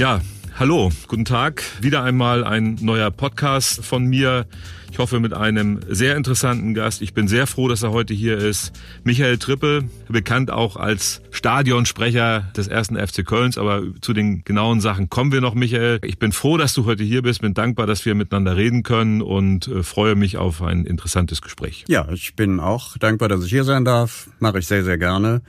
Ja, hallo, guten Tag. Wieder einmal ein neuer Podcast von mir. Ich hoffe mit einem sehr interessanten Gast. Ich bin sehr froh, dass er heute hier ist. Michael Trippe, bekannt auch als Stadionsprecher des ersten FC Kölns, aber zu den genauen Sachen kommen wir noch, Michael. Ich bin froh, dass du heute hier bist, bin dankbar, dass wir miteinander reden können und äh, freue mich auf ein interessantes Gespräch. Ja, ich bin auch dankbar, dass ich hier sein darf. Mache ich sehr, sehr gerne.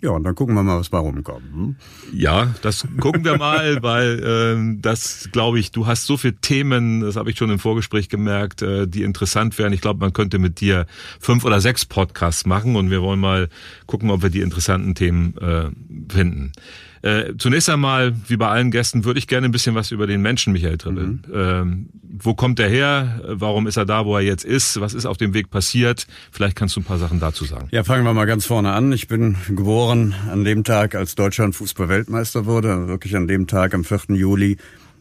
Ja, und dann gucken wir mal, was bei rumkommt. Hm? Ja, das gucken wir mal, weil äh, das, glaube ich, du hast so viele Themen, das habe ich schon im Vorgespräch gemerkt, äh, die interessant wären. Ich glaube, man könnte mit dir fünf oder sechs Podcasts machen und wir wollen mal gucken, ob wir die interessanten Themen äh, finden. Äh, zunächst einmal, wie bei allen Gästen, würde ich gerne ein bisschen was über den Menschen Michael Trippel. Mhm. Ähm, wo kommt er her? Warum ist er da, wo er jetzt ist? Was ist auf dem Weg passiert? Vielleicht kannst du ein paar Sachen dazu sagen. Ja, fangen wir mal ganz vorne an. Ich bin geboren an dem Tag, als Deutschland Fußball-Weltmeister wurde, wirklich an dem Tag am 4. Juli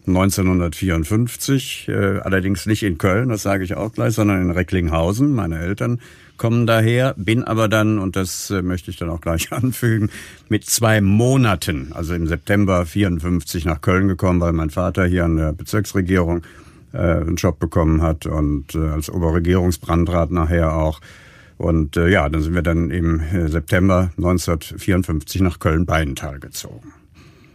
1954, äh, allerdings nicht in Köln, das sage ich auch gleich, sondern in Recklinghausen. Meine Eltern kommen daher, bin aber dann, und das äh, möchte ich dann auch gleich anfügen, mit zwei Monaten, also im September 54 nach Köln gekommen, weil mein Vater hier an der Bezirksregierung äh, einen Job bekommen hat und äh, als Oberregierungsbrandrat nachher auch. Und äh, ja, dann sind wir dann im äh, September 1954 nach Köln-Beintal gezogen.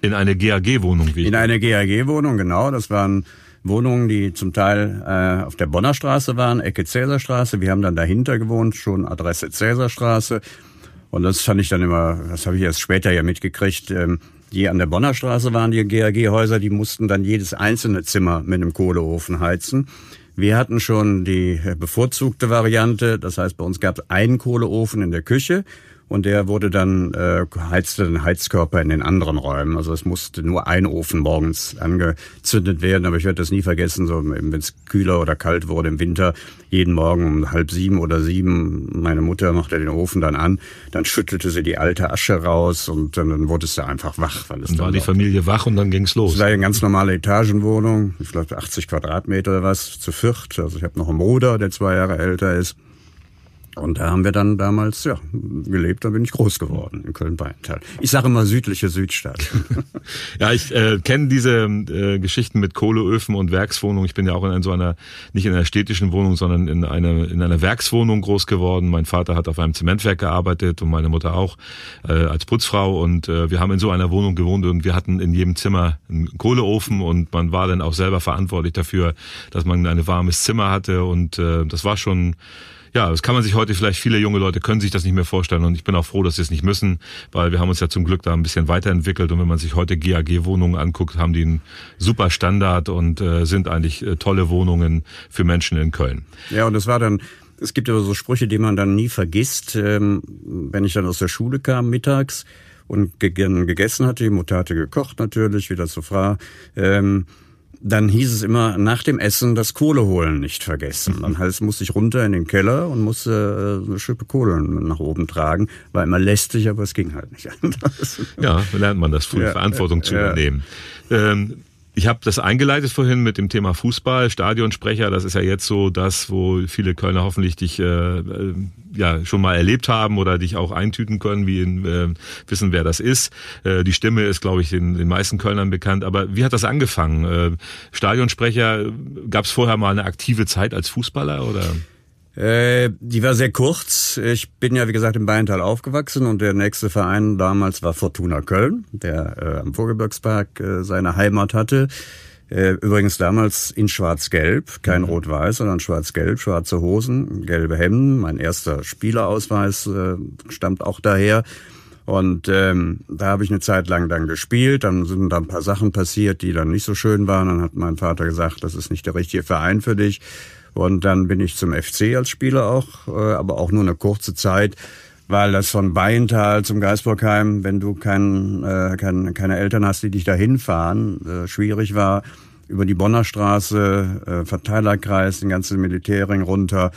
In eine GAG-Wohnung, wie? In eine GAG-Wohnung, genau. Das waren Wohnungen, die zum Teil äh, auf der Bonner Straße waren, Ecke Cäsarstraße. Wir haben dann dahinter gewohnt, schon Adresse Cäsarstraße. Und das fand ich dann immer, das habe ich erst später ja mitgekriegt, ähm, die an der Bonner Straße waren, die GAG-Häuser, die mussten dann jedes einzelne Zimmer mit einem Kohleofen heizen. Wir hatten schon die bevorzugte Variante, das heißt, bei uns gab es einen Kohleofen in der Küche und der wurde dann äh, heizte den Heizkörper in den anderen Räumen. Also es musste nur ein Ofen morgens angezündet werden, aber ich werde das nie vergessen, so wenn es kühler oder kalt wurde im Winter, jeden Morgen um halb sieben oder sieben, meine Mutter machte den Ofen dann an, dann schüttelte sie die alte Asche raus und dann, dann wurde es da einfach wach. Weil es dann war die Familie wach und dann ging's los. Es war eine ganz normale Etagenwohnung, ich glaube 80 Quadratmeter oder was, zu viert. Also ich habe noch einen Bruder, der zwei Jahre älter ist. Und da haben wir dann damals ja gelebt, da bin ich groß geworden in Köln-Beintal. Ich sage immer südliche Südstadt. ja, ich äh, kenne diese äh, Geschichten mit Kohleöfen und Werkswohnungen. Ich bin ja auch in so einer, nicht in einer städtischen Wohnung, sondern in einer, in einer Werkswohnung groß geworden. Mein Vater hat auf einem Zementwerk gearbeitet und meine Mutter auch äh, als Putzfrau. Und äh, wir haben in so einer Wohnung gewohnt und wir hatten in jedem Zimmer einen Kohleofen und man war dann auch selber verantwortlich dafür, dass man ein warmes Zimmer hatte. Und äh, das war schon ja, das kann man sich heute vielleicht, viele junge Leute können sich das nicht mehr vorstellen und ich bin auch froh, dass sie es nicht müssen, weil wir haben uns ja zum Glück da ein bisschen weiterentwickelt und wenn man sich heute GAG-Wohnungen anguckt, haben die einen super Standard und äh, sind eigentlich äh, tolle Wohnungen für Menschen in Köln. Ja, und es war dann es gibt aber so Sprüche, die man dann nie vergisst. Ähm, wenn ich dann aus der Schule kam mittags und gegessen hatte, die Mutter hatte gekocht natürlich, wie das so war. Dann hieß es immer nach dem Essen das Kohle holen nicht vergessen. Dann heißt, musste ich runter in den Keller und musste äh, eine Schippe Kohle nach oben tragen. War immer lästig, aber es ging halt nicht anders. Ja, lernt man das früh, ja, Verantwortung zu ja. übernehmen. Ähm, ich habe das eingeleitet vorhin mit dem Thema Fußball, Stadionsprecher. Das ist ja jetzt so das, wo viele Kölner hoffentlich dich äh, äh, ja schon mal erlebt haben oder dich auch eintüten können, wie in, äh, wissen, wer das ist. Äh, die Stimme ist, glaube ich, den, den meisten Kölnern bekannt. Aber wie hat das angefangen? Äh, Stadionsprecher, gab es vorher mal eine aktive Zeit als Fußballer oder? Äh, die war sehr kurz. Ich bin ja, wie gesagt, im Beintal aufgewachsen und der nächste Verein damals war Fortuna Köln, der äh, am Vogelbergspark äh, seine Heimat hatte. Äh, übrigens damals in Schwarz-Gelb, kein mhm. Rot-Weiß, sondern Schwarz-Gelb, schwarze Hosen, gelbe Hemden. Mein erster Spielerausweis äh, stammt auch daher. Und ähm, da habe ich eine Zeit lang dann gespielt. Dann sind da ein paar Sachen passiert, die dann nicht so schön waren. Dann hat mein Vater gesagt, das ist nicht der richtige Verein für dich. Und dann bin ich zum FC als Spieler auch, äh, aber auch nur eine kurze Zeit, weil das von Beintal zum Geisburgheim, wenn du kein, äh, kein, keine Eltern hast, die dich da hinfahren, äh, schwierig war. Über die Bonner Straße, Verteilerkreis, den ganzen Militärring runter.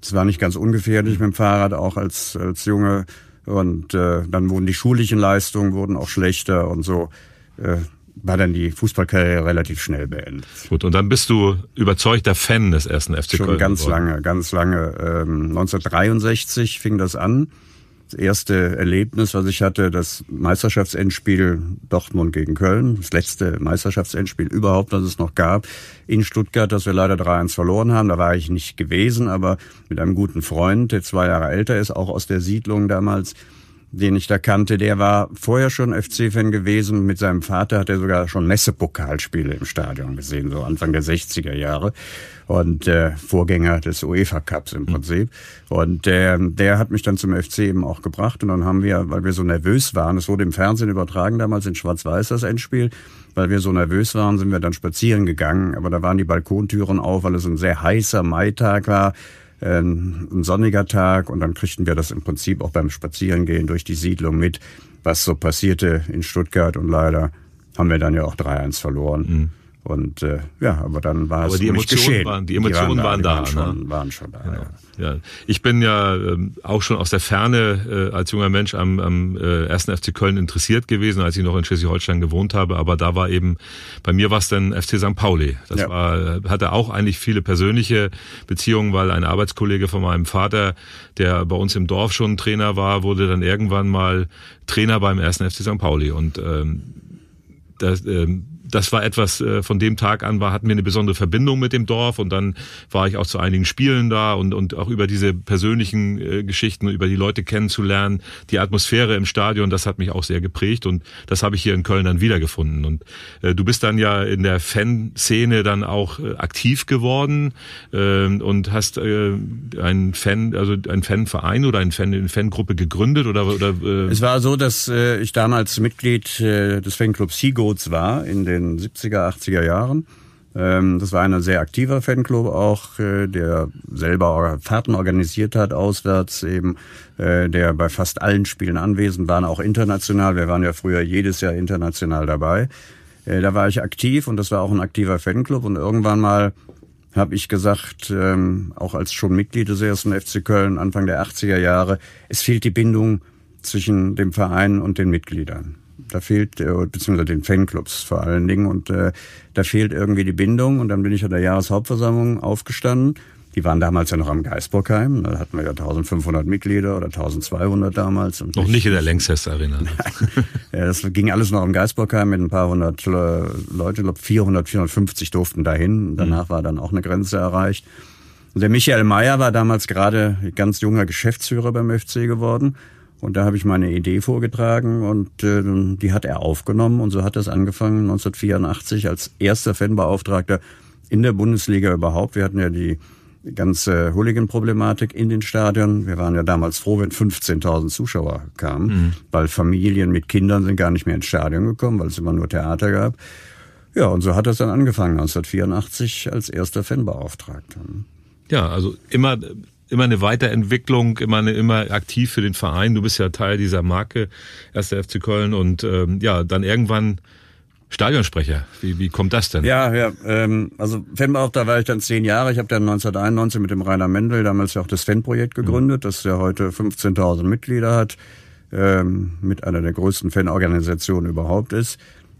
Es war nicht ganz ungefährlich mit dem Fahrrad, auch als, als Junge. Und äh, dann wurden die schulischen Leistungen wurden auch schlechter und so. Äh, war dann die Fußballkarriere relativ schnell beendet. Gut, und dann bist du überzeugter Fan des ersten FC Schon Köln. ganz geworden. lange, ganz lange. Ähm, 1963 fing das an. das erste Erlebnis, was ich hatte, das Meisterschaftsendspiel Dortmund gegen Köln, das letzte Meisterschaftsendspiel überhaupt, das es noch gab, in Stuttgart, das wir leider 3-1 verloren haben. Da war ich nicht gewesen, aber mit einem guten Freund, der zwei Jahre älter ist, auch aus der Siedlung damals, den ich da kannte, der war vorher schon FC-Fan gewesen. Mit seinem Vater hat er sogar schon Messepokalspiele im Stadion gesehen, so Anfang der 60er Jahre. Und äh, Vorgänger des UEFA Cups im Prinzip. Und äh, der hat mich dann zum FC eben auch gebracht. Und dann haben wir, weil wir so nervös waren, es wurde im Fernsehen übertragen damals in Schwarz-Weiß das Endspiel, weil wir so nervös waren, sind wir dann spazieren gegangen. Aber da waren die Balkontüren auf, weil es ein sehr heißer Maitag war ein sonniger Tag und dann kriegten wir das im Prinzip auch beim Spazierengehen durch die Siedlung mit, was so passierte in Stuttgart und leider haben wir dann ja auch 3-1 verloren. Mhm. Und äh, ja, aber dann war aber es die Emotionen geschehen. Waren, die Emotionen die waren, da, waren, da, die waren, ne? schon, waren schon da. Genau. Ja. ja. Ich bin ja ähm, auch schon aus der Ferne äh, als junger Mensch am, am äh, ersten FC Köln interessiert gewesen, als ich noch in Schleswig-Holstein gewohnt habe. Aber da war eben, bei mir war es dann FC St. Pauli. Das ja. war, hatte auch eigentlich viele persönliche Beziehungen, weil ein Arbeitskollege von meinem Vater, der bei uns im Dorf schon Trainer war, wurde dann irgendwann mal Trainer beim ersten FC St. Pauli. Und ähm, das, ähm, das war etwas, äh, von dem Tag an war, hatten wir eine besondere Verbindung mit dem Dorf und dann war ich auch zu einigen Spielen da und, und auch über diese persönlichen äh, Geschichten, über die Leute kennenzulernen, die Atmosphäre im Stadion, das hat mich auch sehr geprägt und das habe ich hier in Köln dann wiedergefunden. Und äh, du bist dann ja in der Fanszene dann auch äh, aktiv geworden äh, und hast äh, einen Fan, also einen Fanverein oder einen Fan, eine Fangruppe gegründet oder, oder äh Es war so, dass äh, ich damals Mitglied äh, des Fanclubs Seagoats war in den den 70er, 80er Jahren. Ähm, das war ein sehr aktiver Fanclub auch, äh, der selber Fahrten organisiert hat, auswärts eben, äh, der bei fast allen Spielen anwesend war, auch international. Wir waren ja früher jedes Jahr international dabei. Äh, da war ich aktiv und das war auch ein aktiver Fanclub und irgendwann mal habe ich gesagt, ähm, auch als schon Mitglied des ersten FC Köln Anfang der 80er Jahre, es fehlt die Bindung zwischen dem Verein und den Mitgliedern. Da fehlt, äh, beziehungsweise den Fanclubs vor allen Dingen, und äh, da fehlt irgendwie die Bindung. Und dann bin ich an der Jahreshauptversammlung aufgestanden. Die waren damals ja noch am Geisbockheim. Da hatten wir ja 1500 Mitglieder oder 1200 damals. Und noch nicht in der Lanxess Arena. ja, das ging alles noch am Geisbockheim mit ein paar hundert äh, Leute. Ich glaube 400, 450 durften dahin. Danach mhm. war dann auch eine Grenze erreicht. Und der Michael Mayer war damals gerade ganz junger Geschäftsführer beim FC geworden. Und da habe ich meine Idee vorgetragen und äh, die hat er aufgenommen und so hat es angefangen 1984 als erster Fanbeauftragter in der Bundesliga überhaupt. Wir hatten ja die ganze Hooligan-Problematik in den Stadien. Wir waren ja damals froh, wenn 15.000 Zuschauer kamen, mhm. weil Familien mit Kindern sind gar nicht mehr ins Stadion gekommen, weil es immer nur Theater gab. Ja, und so hat es dann angefangen 1984 als erster Fanbeauftragter. Ja, also immer immer eine Weiterentwicklung, immer eine, immer aktiv für den Verein. Du bist ja Teil dieser Marke, 1. FC Köln und ähm, ja, dann irgendwann Stadionsprecher. Wie, wie kommt das denn? Ja, ja. Ähm, also Fanbeauftragter war ich dann zehn Jahre. Ich habe dann 1991 mit dem Rainer Mendel damals ja auch das Fanprojekt gegründet, mhm. das ja heute 15.000 Mitglieder hat, ähm, mit einer der größten Fanorganisationen überhaupt ist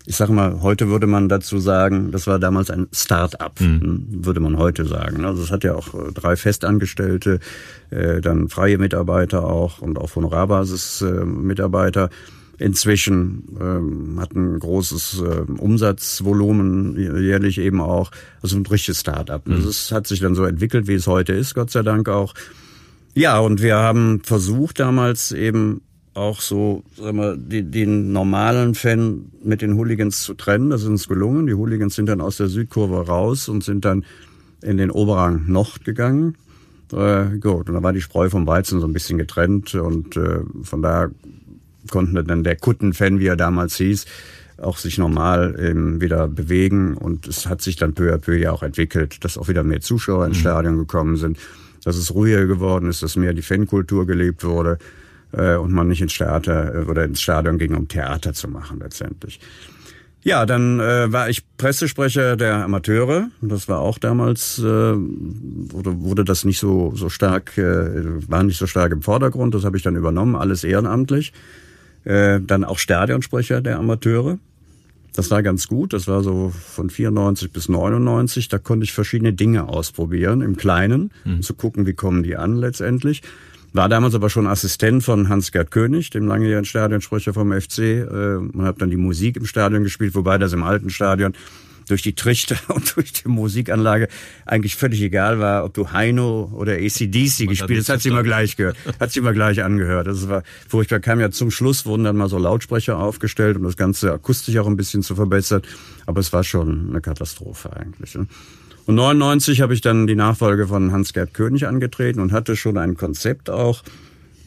ich sage mal, heute würde man dazu sagen, das war damals ein Start-up, mhm. Hm, würde man heute sagen. Also es hat ja auch äh, drei Festangestellte, äh, dann freie Mitarbeiter auch und auf Honorarbasis-Mitarbeiter. Äh, Inzwischen ähm, hat ein großes äh, Umsatzvolumen jährlich eben auch, also ein richtiges Start-up. Mhm. Das hat sich dann so entwickelt, wie es heute ist, Gott sei Dank auch. Ja, und wir haben versucht damals eben auch so, sagen wir, den, den normalen Fan mit den Hooligans zu trennen. Das ist uns gelungen. Die Hooligans sind dann aus der Südkurve raus und sind dann in den Oberrang Nord gegangen. Äh, gut, und da war die Spreu vom Weizen so ein bisschen getrennt und äh, von daher konnte dann der Kutten-Fan, wie er damals hieß, auch sich normal eben wieder bewegen und es hat sich dann peu à peu ja auch entwickelt, dass auch wieder mehr Zuschauer ins mhm. Stadion gekommen sind, dass es ruhiger geworden ist, dass mehr die Fankultur gelebt wurde äh, und man nicht ins Theater äh, oder ins Stadion ging, um Theater zu machen letztendlich. Ja, dann äh, war ich Pressesprecher der Amateure. Das war auch damals, äh, wurde, wurde das nicht so, so stark, äh, war nicht so stark im Vordergrund. Das habe ich dann übernommen, alles ehrenamtlich. Äh, dann auch Stadionsprecher der Amateure. Das war ganz gut. Das war so von 94 bis 99. Da konnte ich verschiedene Dinge ausprobieren, im Kleinen, mhm. zu gucken, wie kommen die an letztendlich. War damals aber schon Assistent von Hans-Gerd König, dem langjährigen Stadionsprecher vom FC. Äh, und habe dann die Musik im Stadion gespielt, wobei das im alten Stadion durch die Trichter und durch die Musikanlage eigentlich völlig egal war, ob du Heino oder ACDC Man gespielt hast, hat sich immer gleich gehört, hat sich immer gleich angehört. Das war furchtbar. Kam ja zum Schluss, wurden dann mal so Lautsprecher aufgestellt, um das Ganze akustisch auch ein bisschen zu verbessern. Aber es war schon eine Katastrophe eigentlich. Ne? Und 99 habe ich dann die Nachfolge von Hans-Gerd König angetreten und hatte schon ein Konzept auch,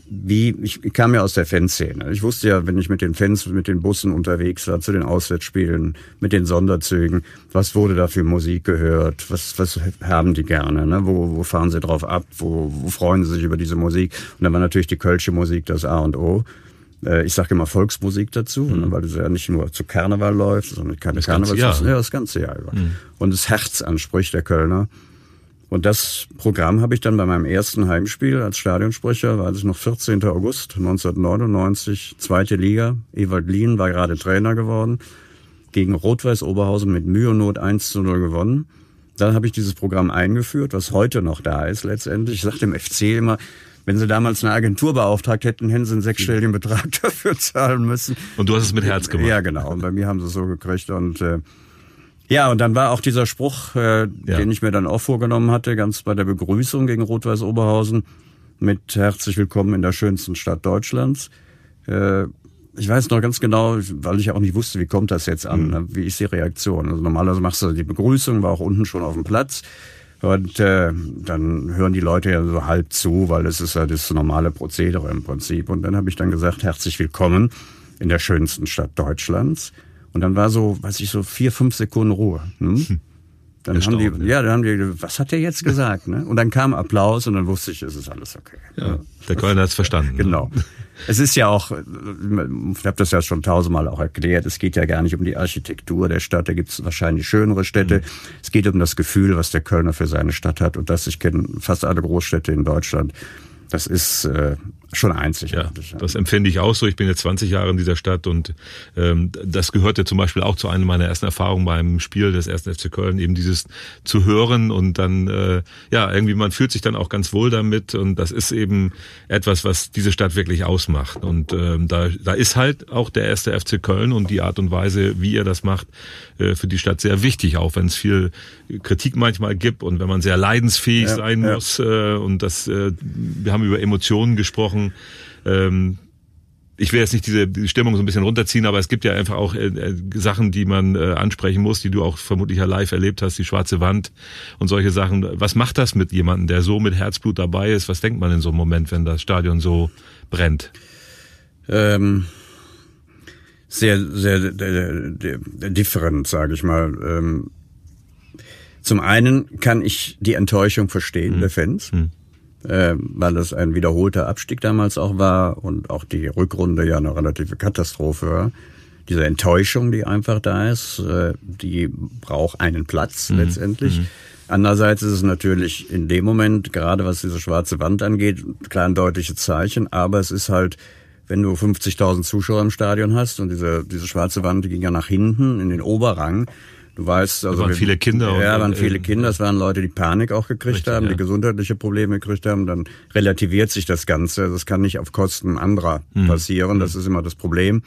wie, ich kam ja aus der Fanszene. Ich wusste ja, wenn ich mit den Fans, mit den Bussen unterwegs war, zu den Auswärtsspielen, mit den Sonderzügen, was wurde da für Musik gehört, was, was haben die gerne, ne? wo, wo fahren sie drauf ab, wo, wo freuen sie sich über diese Musik. Und dann war natürlich die Kölsche Musik das A und O. Äh, ich sage immer Volksmusik dazu, ne? mhm. weil das ja nicht nur zu Karneval läuft, sondern keine das Karneval, ganze Jahr. ja, das ganze Jahr über. Mhm. Und das Herz anspricht der Kölner. Und das Programm habe ich dann bei meinem ersten Heimspiel als Stadionsprecher, war es noch 14. August 1999, zweite Liga. Ewald Lien war gerade Trainer geworden, gegen Rot-Weiß Oberhausen mit Mühe und Not 1 zu 0 gewonnen. Dann habe ich dieses Programm eingeführt, was heute noch da ist letztendlich. Ich sage dem FC immer, wenn sie damals eine Agentur beauftragt hätten, hätten sie einen sechsstelligen Betrag dafür zahlen müssen. Und du hast es mit Herz gemacht. Ja, genau. Und bei mir haben sie es so gekriegt. Und äh, ja, und dann war auch dieser Spruch, äh, ja. den ich mir dann auch vorgenommen hatte, ganz bei der Begrüßung gegen Rot-Weiß Oberhausen mit herzlich willkommen in der schönsten Stadt Deutschlands. Äh, ich weiß noch ganz genau, weil ich auch nicht wusste, wie kommt das jetzt an, mhm. wie ist die Reaktion. Also normalerweise machst du die Begrüßung, war auch unten schon auf dem Platz. Und äh, dann hören die Leute ja so halb zu, weil es ist ja das normale Prozedere im Prinzip. Und dann habe ich dann gesagt, herzlich willkommen in der schönsten Stadt Deutschlands. Und dann war so, weiß ich, so vier, fünf Sekunden Ruhe. Hm? Dann haben die, ja, dann haben die, was hat der jetzt gesagt? Ne? Und dann kam Applaus und dann wusste ich, es ist alles okay. Ja, der Kölner hat es verstanden. Ne? Genau. Es ist ja auch, ich habe das ja schon tausendmal auch erklärt, es geht ja gar nicht um die Architektur der Stadt, da gibt es wahrscheinlich schönere Städte. Mhm. Es geht um das Gefühl, was der Kölner für seine Stadt hat. Und das, ich kenne fast alle Großstädte in Deutschland. Das ist äh, schon einzigartig. Ja, das empfinde ich auch so. Ich bin jetzt 20 Jahre in dieser Stadt und ähm, das gehörte zum Beispiel auch zu einer meiner ersten Erfahrungen beim Spiel des ersten FC Köln, eben dieses zu hören und dann, äh, ja, irgendwie man fühlt sich dann auch ganz wohl damit und das ist eben etwas, was diese Stadt wirklich ausmacht. Und ähm, da, da ist halt auch der erste FC Köln und die Art und Weise, wie er das macht, äh, für die Stadt sehr wichtig, auch wenn es viel Kritik manchmal gibt und wenn man sehr leidensfähig ja, sein ja. muss äh, und das, äh, wir haben über Emotionen gesprochen, Sachen. Ähm, ich will jetzt nicht diese Stimmung so ein bisschen runterziehen, aber es gibt ja einfach auch äh, äh, Sachen, die man äh, ansprechen muss, die du auch vermutlich ja live erlebt hast, die schwarze Wand und solche Sachen. Was macht das mit jemandem, der so mit Herzblut dabei ist? Was denkt man in so einem Moment, wenn das Stadion so brennt? Ähm, sehr, sehr different, sage ich mal. Ähm, zum einen kann ich die Enttäuschung verstehen hm. der Fans. Hm äh, weil es ein wiederholter Abstieg damals auch war und auch die Rückrunde ja eine relative Katastrophe war. Diese Enttäuschung, die einfach da ist, äh, die braucht einen Platz mhm. letztendlich. Mhm. Andererseits ist es natürlich in dem Moment, gerade was diese schwarze Wand angeht, klar ein deutliches Zeichen, aber es ist halt, wenn du 50.000 Zuschauer im Stadion hast und diese, diese schwarze Wand die ging ja nach hinten in den Oberrang, Du weißt, also. Es waren viele Kinder. Ja, waren viele Kinder. Es waren Leute, die Panik auch gekriegt richtig, haben, ja. die gesundheitliche Probleme gekriegt haben. Dann relativiert sich das Ganze. Das kann nicht auf Kosten anderer mhm. passieren. Das ist immer das Problem.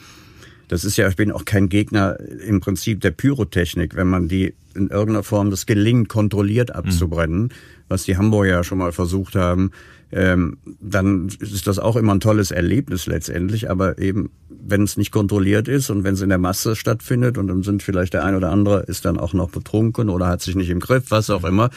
Das ist ja, ich bin auch kein Gegner im Prinzip der Pyrotechnik, wenn man die in irgendeiner Form das gelingt, kontrolliert abzubrennen, mhm. was die Hamburger ja schon mal versucht haben ähm, dann ist das auch immer ein tolles Erlebnis letztendlich. Aber eben, wenn es nicht kontrolliert ist und wenn es in der Masse stattfindet und dann sind vielleicht der ein oder andere ist dann auch noch betrunken oder hat sich nicht im Griff, was auch immer,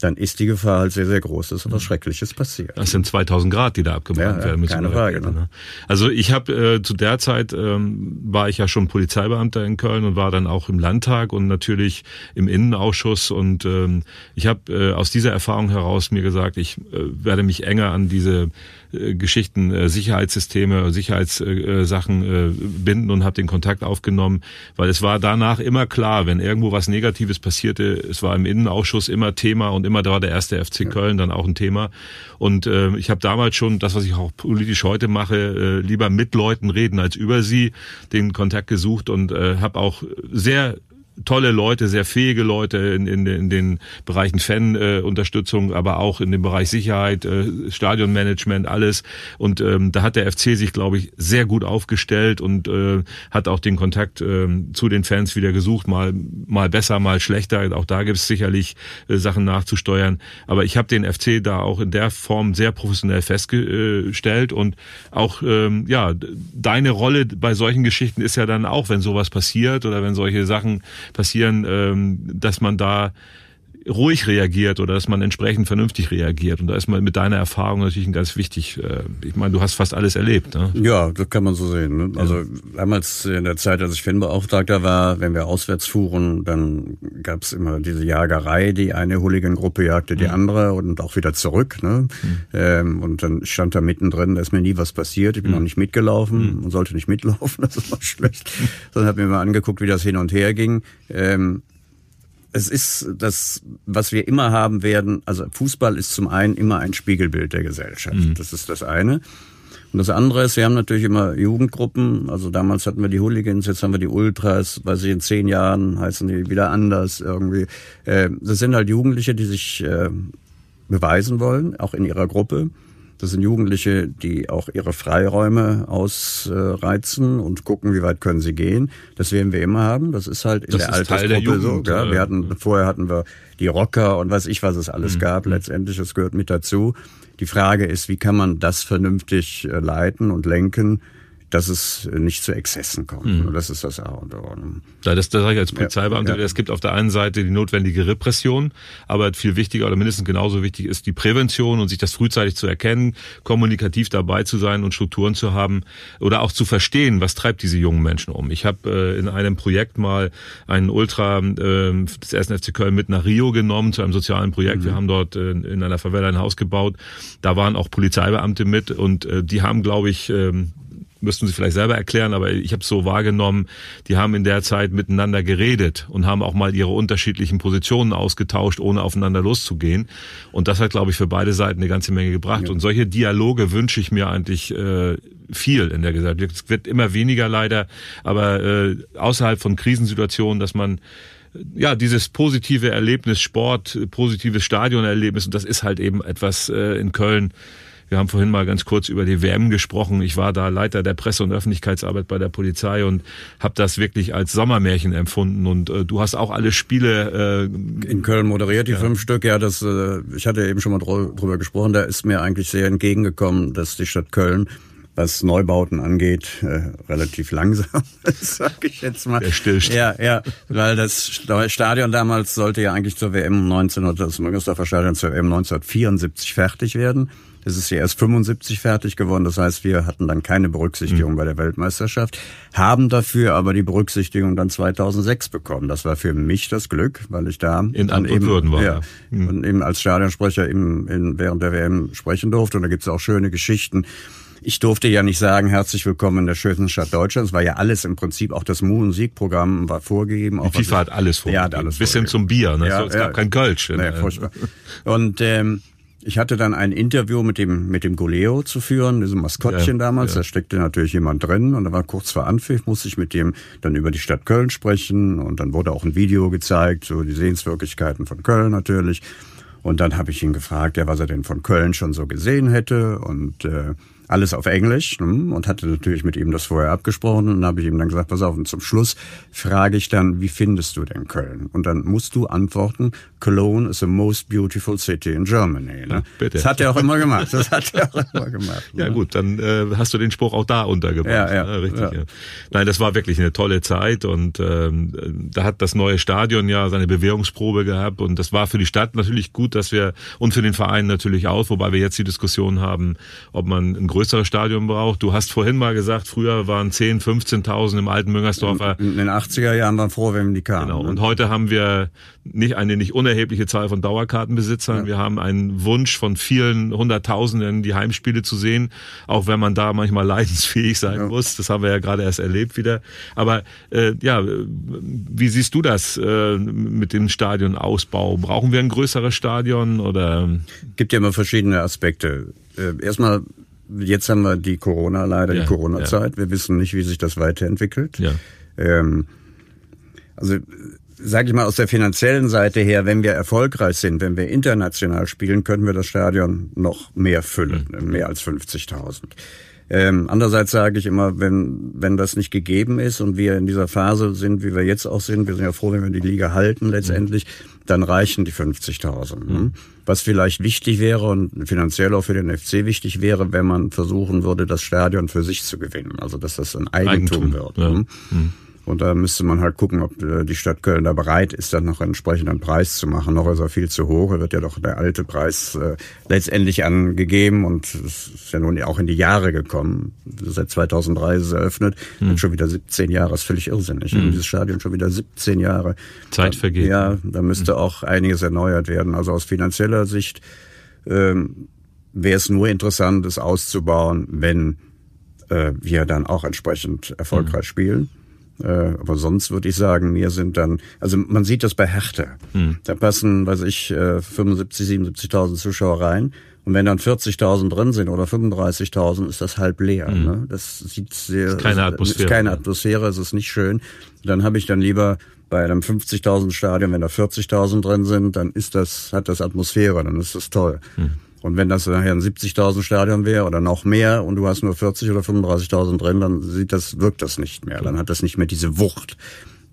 dann ist die Gefahr halt sehr, sehr groß, dass etwas Schreckliches passiert. Das sind 2000 Grad, die da abgebrannt ja, werden müssen. Keine Frage. Ne? Also ich habe äh, zu der Zeit ähm, war ich ja schon Polizeibeamter in Köln und war dann auch im Landtag und natürlich im Innenausschuss und ähm, ich habe äh, aus dieser Erfahrung heraus mir gesagt, ich äh, werde mich enger an diese äh, Geschichten, äh, Sicherheitssysteme, Sicherheitssachen äh, binden und habe den Kontakt aufgenommen, weil es war danach immer klar, wenn irgendwo was Negatives passierte, es war im Innenausschuss immer Thema und immer da war der erste FC Köln dann auch ein Thema. Und äh, ich habe damals schon das, was ich auch politisch heute mache, äh, lieber mit Leuten reden als über sie, den Kontakt gesucht und äh, habe auch sehr tolle Leute, sehr fähige Leute in, in, in den Bereichen Fan-Unterstützung, aber auch in dem Bereich Sicherheit, äh, Stadionmanagement, alles. Und ähm, da hat der FC sich, glaube ich, sehr gut aufgestellt und äh, hat auch den Kontakt äh, zu den Fans wieder gesucht, mal, mal besser, mal schlechter. Auch da gibt es sicherlich äh, Sachen nachzusteuern. Aber ich habe den FC da auch in der Form sehr professionell festgestellt und auch, ähm, ja, deine Rolle bei solchen Geschichten ist ja dann auch, wenn sowas passiert oder wenn solche Sachen passieren, ähm, dass man da ruhig reagiert oder dass man entsprechend vernünftig reagiert. Und da ist man mit deiner Erfahrung natürlich ganz wichtig. Äh, ich meine, du hast fast alles erlebt. Ne? Ja, das kann man so sehen. Ne? Also damals in der Zeit, als ich Fanbeauftragter war, wenn wir auswärts fuhren, dann gab es immer diese Jagerei, die eine Hooligan-Gruppe jagte die mhm. andere und auch wieder zurück. Ne? Mhm. Ähm, und dann stand da mittendrin, da ist mir nie was passiert. Ich bin mhm. noch nicht mitgelaufen mhm. und sollte nicht mitlaufen, das ist mal schlecht. Dann habe mir mal angeguckt, wie das hin und her ging. Ähm, es ist das, was wir immer haben werden. Also Fußball ist zum einen immer ein Spiegelbild der Gesellschaft. Mhm. Das ist das eine. Und das andere ist, wir haben natürlich immer Jugendgruppen. Also damals hatten wir die Hooligans, jetzt haben wir die Ultras. Weiß ich, in zehn Jahren heißen die wieder anders irgendwie. Äh, das sind halt Jugendliche, die sich äh, beweisen wollen, auch in ihrer Gruppe. Das sind Jugendliche, die auch ihre Freiräume ausreizen und gucken, wie weit können sie gehen. Das werden wir immer haben. Das ist halt in das der Altersgruppe so. Ja, wir hatten, vorher hatten wir die Rocker und weiß ich, was es alles mhm. gab. Letztendlich, das gehört mit dazu. Die Frage ist, wie kann man das vernünftig äh, leiten und lenken? Dass es nicht zu Exzessen kommt. Mhm. Das ist das A und O. Ja, das, das sage ich als Polizeibeamter. Ja, Es gibt auf der einen Seite die notwendige Repression, aber viel wichtiger oder mindestens genauso wichtig ist die Prävention und sich das frühzeitig zu erkennen, kommunikativ dabei zu sein und Strukturen zu haben oder auch zu verstehen, was treibt diese jungen Menschen um. Ich habe äh, in einem Projekt mal einen Ultra äh, des 1. FC Köln mit nach Rio genommen zu einem sozialen Projekt. Mhm. Wir haben dort äh, in einer Favela ein Haus gebaut. Da waren auch Polizeibeamte mit und äh, die haben, glaube ich, äh, müssten Sie vielleicht selber erklären, aber ich habe es so wahrgenommen, die haben in der Zeit miteinander geredet und haben auch mal ihre unterschiedlichen Positionen ausgetauscht, ohne aufeinander loszugehen. Und das hat, glaube ich, für beide Seiten eine ganze Menge gebracht. Ja. Und solche Dialoge wünsche ich mir eigentlich äh, viel in der Gesellschaft. Es wird immer weniger leider, aber äh, außerhalb von Krisensituationen, dass man ja, dieses positive Erlebnis, Sport, positives Stadionerlebnis, und das ist halt eben etwas äh, in Köln, wir haben vorhin mal ganz kurz über die WM gesprochen. Ich war da Leiter der Presse- und Öffentlichkeitsarbeit bei der Polizei und habe das wirklich als Sommermärchen empfunden. Und äh, du hast auch alle Spiele äh, in Köln moderiert, die ja. fünf Stück. Ja, das. Äh, ich hatte eben schon mal drüber gesprochen. Da ist mir eigentlich sehr entgegengekommen, dass die Stadt Köln was Neubauten angeht, äh, relativ langsam, sage ich jetzt mal. Der Stillstand. Ja, ja, weil das Stadion damals sollte ja eigentlich zur WM 19, das Müngersdorfer Stadion zur WM 1974 fertig werden. Es ist ja erst 75 fertig geworden. Das heißt, wir hatten dann keine Berücksichtigung mhm. bei der Weltmeisterschaft, haben dafür aber die Berücksichtigung dann 2006 bekommen. Das war für mich das Glück, weil ich da in eben, war. Ja, mhm. und eben als Stadionsprecher eben in, während der WM sprechen durfte. Und da gibt's auch schöne Geschichten. Ich durfte ja nicht sagen, herzlich willkommen in der schönsten Stadt Deutschlands. War ja alles im Prinzip, auch das Musikprogramm war vorgegeben. Auch Die FIFA hat alles vorgegeben. Ja, hat alles Bis hin zum Bier. Ne? Ja, so, es ja, gab kein Kölsch. Nee, furchtbar. Und ähm, ich hatte dann ein Interview mit dem, mit dem Goleo zu führen, diesem Maskottchen ja, damals. Ja. Da steckte natürlich jemand drin und da war kurz vor Anpfiff, musste ich mit dem dann über die Stadt Köln sprechen und dann wurde auch ein Video gezeigt, so die Sehenswürdigkeiten von Köln natürlich. Und dann habe ich ihn gefragt, ja, was er denn von Köln schon so gesehen hätte und äh, alles auf Englisch hm, und hatte natürlich mit ihm das vorher abgesprochen und habe ich ihm dann gesagt, pass auf, und zum Schluss frage ich dann, wie findest du denn Köln? Und dann musst du antworten, Cologne is the most beautiful city in Germany. Ne? Bitte. Das hat er auch immer gemacht. Das hat er auch immer gemacht. Ne? Ja gut, dann äh, hast du den Spruch auch da untergebracht. Ja, ja, ne? Richtig. Ja. Ja. Nein, das war wirklich eine tolle Zeit und ähm, da hat das neue Stadion ja seine Bewährungsprobe gehabt und das war für die Stadt natürlich gut, dass wir und für den Verein natürlich auch, wobei wir jetzt die Diskussion haben, ob man ein größeres Stadion braucht. Du hast vorhin mal gesagt, früher waren 10, 15.000 im alten Müngersdorfer. In, in den 80er Jahren waren froh, wenn die kamen. Genau. Ne? Und heute haben wir nicht eine nicht unerhebliche Zahl von Dauerkartenbesitzern. Ja. Wir haben einen Wunsch von vielen Hunderttausenden, die Heimspiele zu sehen, auch wenn man da manchmal leidensfähig sein ja. muss. Das haben wir ja gerade erst erlebt wieder. Aber äh, ja, wie siehst du das äh, mit dem Stadionausbau? Brauchen wir ein größeres Stadion oder? Gibt ja immer verschiedene Aspekte. Äh, erstmal Jetzt haben wir die Corona leider, ja, die Corona-Zeit. Ja. Wir wissen nicht, wie sich das weiterentwickelt. Ja. Ähm, also sage ich mal, aus der finanziellen Seite her, wenn wir erfolgreich sind, wenn wir international spielen, können wir das Stadion noch mehr füllen, mhm. mehr als 50.000. Ähm, andererseits sage ich immer, wenn, wenn das nicht gegeben ist und wir in dieser Phase sind, wie wir jetzt auch sind, wir sind ja froh, wenn wir die Liga halten letztendlich, mhm. dann reichen die 50.000. Mhm. Was vielleicht wichtig wäre und finanziell auch für den FC wichtig wäre, wenn man versuchen würde, das Stadion für sich zu gewinnen. Also dass das ein Eigentum, Eigentum wird. Ja. Mhm. mhm. Und da müsste man halt gucken, ob äh, die Stadt Köln da bereit ist, dann noch einen entsprechenden Preis zu machen. Noch ist er viel zu hoch. Er wird ja doch der alte Preis äh, letztendlich angegeben und es ist ja nun auch in die Jahre gekommen. Seit 2003 ist es eröffnet. Hm. Schon wieder 17 Jahre. Das ist völlig irrsinnig. Hm. Dieses Stadion schon wieder 17 Jahre. Zeit vergeht. Ja, da müsste hm. auch einiges erneuert werden. Also aus finanzieller Sicht ähm, wäre es nur interessant, es auszubauen, wenn äh, wir dann auch entsprechend erfolgreich hm. spielen. Äh, aber sonst würde ich sagen, mir sind dann, also man sieht das bei Hertha. Hm. Da passen, weiß ich, 75, äh, 77.000 Zuschauer rein. Und wenn dann 40.000 drin sind oder 35.000, ist das halb leer. Mhm. Ne? Das sieht sehr, ist keine Atmosphäre. Ist keine Atmosphäre, es ist nicht schön. Dann habe ich dann lieber bei einem 50.000 Stadion, wenn da 40.000 drin sind, dann ist das, hat das Atmosphäre, dann ist das toll. Mhm. Und wenn das nachher ein 70.000 Stadion wäre oder noch mehr und du hast nur 40 oder 35.000 drin, dann sieht das, wirkt das nicht mehr. Dann hat das nicht mehr diese Wucht.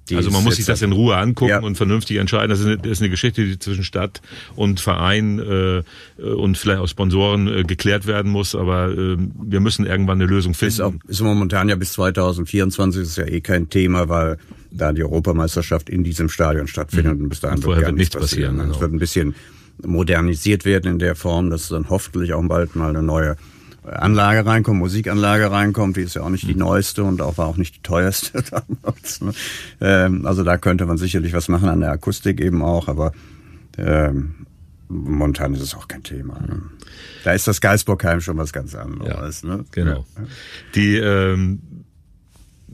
Die also man muss sich das in Ruhe angucken ja. und vernünftig entscheiden. Das ist, eine, das ist eine Geschichte, die zwischen Stadt und Verein äh, und vielleicht auch Sponsoren äh, geklärt werden muss. Aber äh, wir müssen irgendwann eine Lösung finden. Ist, auch, ist momentan ja bis 2024 ist ja eh kein Thema, weil da die Europameisterschaft in diesem Stadion stattfindet mhm. und bis dahin wird, wird nichts passieren. passieren. Genau. Es wird ein bisschen modernisiert werden in der Form, dass dann hoffentlich auch bald mal eine neue Anlage reinkommt, Musikanlage reinkommt, die ist ja auch nicht die mhm. neueste und auch war auch nicht die teuerste damals. Ne? Ähm, also da könnte man sicherlich was machen an der Akustik eben auch, aber ähm, momentan ist es auch kein Thema. Ne? Da ist das Geisbockheim schon was ganz anderes. Ja, ne? Genau. Die ähm,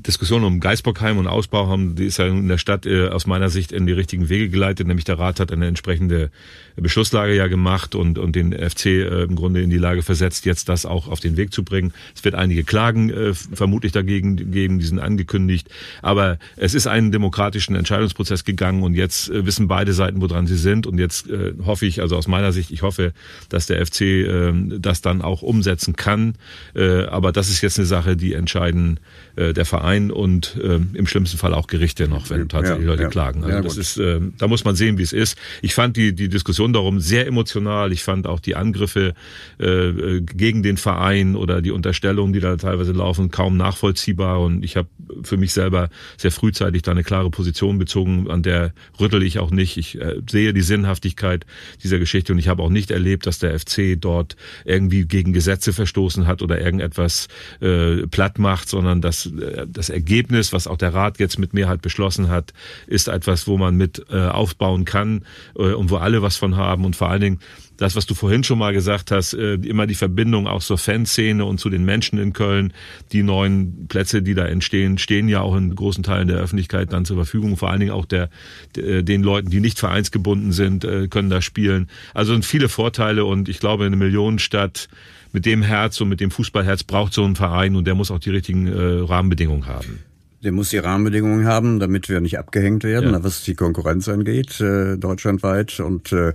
Diskussion um Geisbockheim und Ausbau haben, die ist ja in der Stadt äh, aus meiner Sicht in die richtigen Wege geleitet, nämlich der Rat hat eine entsprechende Beschlusslage ja gemacht und, und den FC äh, im Grunde in die Lage versetzt, jetzt das auch auf den Weg zu bringen. Es wird einige Klagen äh, vermutlich dagegen geben, die sind angekündigt, aber es ist einen demokratischen Entscheidungsprozess gegangen und jetzt äh, wissen beide Seiten, woran sie sind. Und jetzt äh, hoffe ich, also aus meiner Sicht, ich hoffe, dass der FC äh, das dann auch umsetzen kann, äh, aber das ist jetzt eine Sache, die entscheiden äh, der Verein und äh, im schlimmsten Fall auch Gerichte noch, wenn tatsächlich ja, Leute ja. klagen. Also ja, das ist, äh, da muss man sehen, wie es ist. Ich fand die die Diskussion darum sehr emotional. Ich fand auch die Angriffe äh, gegen den Verein oder die Unterstellungen, die da teilweise laufen, kaum nachvollziehbar. Und ich habe für mich selber sehr frühzeitig da eine klare Position bezogen, an der rüttel ich auch nicht. Ich äh, sehe die Sinnhaftigkeit dieser Geschichte und ich habe auch nicht erlebt, dass der FC dort irgendwie gegen Gesetze verstoßen hat oder irgendetwas äh, platt macht, sondern dass äh, das Ergebnis, was auch der Rat jetzt mit Mehrheit beschlossen hat, ist etwas, wo man mit äh, aufbauen kann äh, und wo alle was von haben und vor allen Dingen das, was du vorhin schon mal gesagt hast, äh, immer die Verbindung auch zur Fanszene und zu den Menschen in Köln. Die neuen Plätze, die da entstehen, stehen ja auch in großen Teilen der Öffentlichkeit dann zur Verfügung. Vor allen Dingen auch der, den Leuten, die nicht vereinsgebunden sind, können da spielen. Also sind viele Vorteile und ich glaube, eine Millionenstadt mit dem Herz und mit dem Fußballherz braucht so ein Verein und der muss auch die richtigen äh, Rahmenbedingungen haben. Der muss die Rahmenbedingungen haben, damit wir nicht abgehängt werden, ja. was die Konkurrenz angeht, äh, deutschlandweit. Und äh,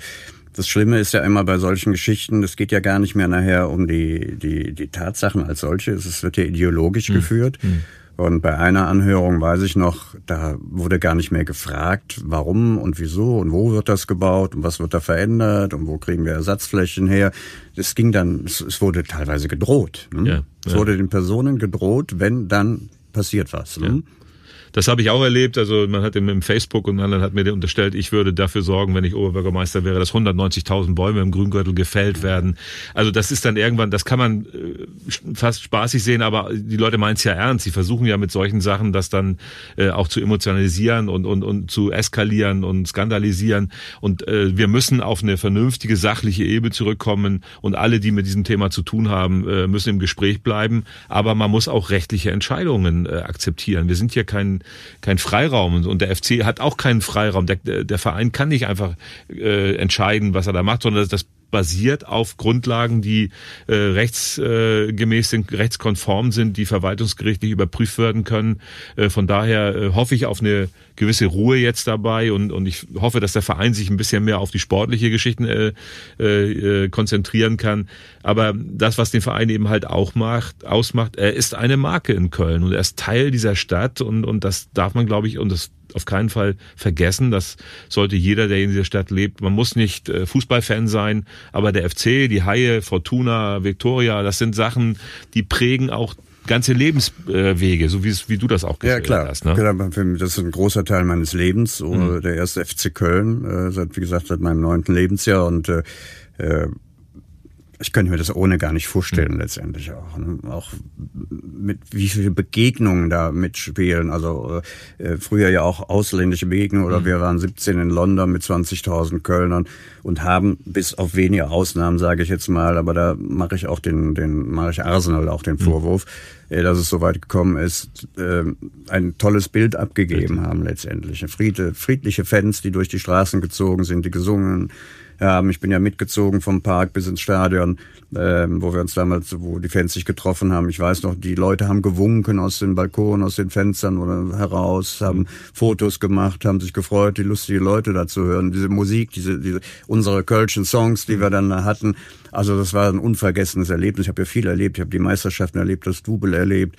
das Schlimme ist ja immer bei solchen Geschichten, es geht ja gar nicht mehr nachher um die, die, die Tatsachen als solche, es wird ja ideologisch hm. geführt. Hm. Und bei einer Anhörung weiß ich noch, da wurde gar nicht mehr gefragt, warum und wieso und wo wird das gebaut und was wird da verändert und wo kriegen wir Ersatzflächen her. Es ging dann, es, wurde teilweise gedroht. Ne? Ja, ja. Es wurde den Personen gedroht, wenn dann passiert was. Ne? Ja. Das habe ich auch erlebt. Also man hat im Facebook und anderen hat mir unterstellt, ich würde dafür sorgen, wenn ich Oberbürgermeister wäre, dass 190.000 Bäume im Grüngürtel gefällt werden. Also das ist dann irgendwann, das kann man äh, fast spaßig sehen, aber die Leute meinen es ja ernst. Sie versuchen ja mit solchen Sachen das dann äh, auch zu emotionalisieren und, und, und zu eskalieren und skandalisieren. Und äh, wir müssen auf eine vernünftige, sachliche Ebene zurückkommen und alle, die mit diesem Thema zu tun haben, müssen im Gespräch bleiben. Aber man muss auch rechtliche Entscheidungen akzeptieren. Wir sind hier kein kein Freiraum und der FC hat auch keinen Freiraum. Der, der Verein kann nicht einfach äh, entscheiden, was er da macht, sondern das basiert auf Grundlagen, die äh, rechtsgemäß sind, rechtskonform sind, die verwaltungsgerichtlich überprüft werden können. Äh, von daher äh, hoffe ich auf eine gewisse Ruhe jetzt dabei und, und ich hoffe, dass der Verein sich ein bisschen mehr auf die sportliche Geschichten äh, äh, konzentrieren kann. Aber das, was den Verein eben halt auch macht, ausmacht, er ist eine Marke in Köln und er ist Teil dieser Stadt und, und das darf man, glaube ich, und das auf keinen Fall vergessen. Das sollte jeder, der in dieser Stadt lebt. Man muss nicht äh, Fußballfan sein, aber der FC, die Haie, Fortuna, Victoria, das sind Sachen, die prägen auch ganze Lebenswege, so wie, es, wie du das auch gesagt ja, klar. hast. Ne? Klar, das ist ein großer Teil meines Lebens. Mhm. Der erste FC Köln, äh, seit wie gesagt seit meinem neunten Lebensjahr und äh, äh ich könnte mir das ohne gar nicht vorstellen, mhm. letztendlich auch. Ne? Auch mit wie viele Begegnungen da mitspielen. Also äh, früher ja auch ausländische Begegnungen oder mhm. wir waren 17 in London mit 20.000 Kölnern und haben bis auf wenige Ausnahmen, sage ich jetzt mal, aber da mache ich auch den, den mache ich Arsenal auch den mhm. Vorwurf, äh, dass es so weit gekommen ist, äh, ein tolles Bild abgegeben haben letztendlich. Friede, friedliche Fans, die durch die Straßen gezogen sind, die gesungen haben. Ich bin ja mitgezogen vom Park bis ins Stadion, ähm, wo wir uns damals, wo die Fans sich getroffen haben. Ich weiß noch, die Leute haben gewunken aus den Balkonen, aus den Fenstern oder heraus, haben mhm. Fotos gemacht, haben sich gefreut, die lustige Leute da zu hören. Diese Musik, diese, diese unsere Kölschen Songs, die wir dann hatten. Also das war ein unvergessenes Erlebnis. Ich habe ja viel erlebt. Ich habe die Meisterschaften erlebt, das Double erlebt.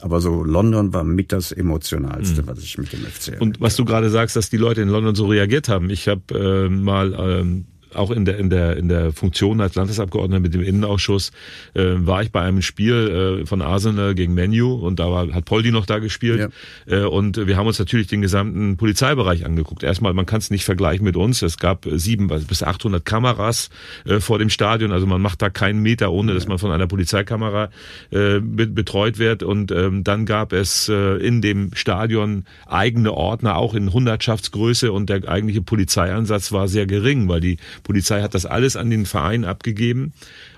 Aber so London war mit das emotionalste, mhm. was ich mit dem FC. Und was du gerade sagst, dass die Leute in London so reagiert haben. Ich habe äh, mal ähm, auch in der, in der, in der Funktion als Landesabgeordneter mit dem Innenausschuss, äh, war ich bei einem Spiel äh, von Arsenal gegen Menu und da war, hat Poldi noch da gespielt. Ja. Äh, und wir haben uns natürlich den gesamten Polizeibereich angeguckt. Erstmal, man kann es nicht vergleichen mit uns. Es gab sieben bis 800 Kameras äh, vor dem Stadion. Also man macht da keinen Meter, ohne ja. dass man von einer Polizeikamera äh, betreut wird. Und ähm, dann gab es äh, in dem Stadion eigene Ordner, auch in Hundertschaftsgröße. Und der eigentliche Polizeieinsatz war sehr gering, weil die Polizei hat das alles an den Verein abgegeben.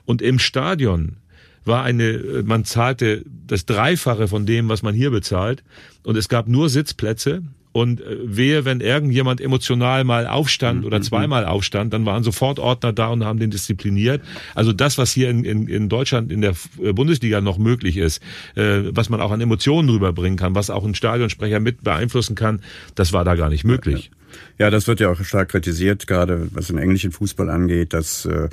Und im Stadion war eine, man zahlte das Dreifache von dem, was man hier bezahlt. Und es gab nur Sitzplätze. Und äh, wehe, wenn irgendjemand emotional mal aufstand oder mhm. zweimal aufstand, dann waren sofort Ordner da und haben den diszipliniert. Also das, was hier in, in, in Deutschland in der äh, Bundesliga noch möglich ist, äh, was man auch an Emotionen rüberbringen kann, was auch ein Stadionsprecher mit beeinflussen kann, das war da gar nicht möglich. Ja, das wird ja auch stark kritisiert, gerade was den englischen Fußball angeht, dass äh,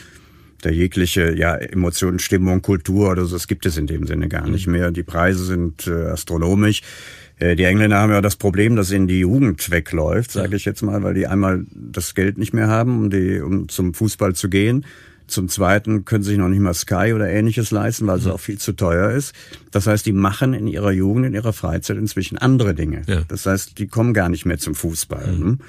der jegliche ja Emotionen, Stimmung, Kultur oder so, das gibt es in dem Sinne gar nicht mhm. mehr. Die Preise sind äh, astronomisch. Äh, die Engländer haben ja das Problem, dass ihnen die Jugend wegläuft, sage ich jetzt mal, weil die einmal das Geld nicht mehr haben, um, die, um zum Fußball zu gehen. Zum Zweiten können sie sich noch nicht mal Sky oder ähnliches leisten, weil es auch viel zu teuer ist. Das heißt, die machen in ihrer Jugend, in ihrer Freizeit inzwischen andere Dinge. Ja. Das heißt, die kommen gar nicht mehr zum Fußball. Mhm.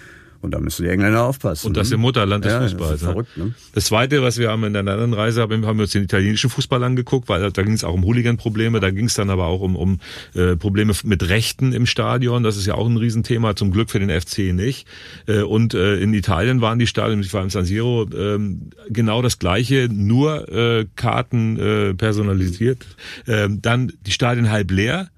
Und da müssen die Engländer aufpassen. Und das ne? im Mutterland des ja, Fußballs. Das, ist ne? verrückt, ne? das Zweite, was wir haben in einer anderen Reise, haben wir uns den italienischen Fußball angeguckt, weil da ging es auch um Hooligan-Probleme, da ging es dann aber auch um, um äh, Probleme mit Rechten im Stadion. Das ist ja auch ein Riesenthema, zum Glück für den FC nicht. Äh, und äh, in Italien waren die Stadien, ich war im San Siro, äh, genau das Gleiche, nur äh, Karten äh, personalisiert. Äh, dann die Stadien halb leer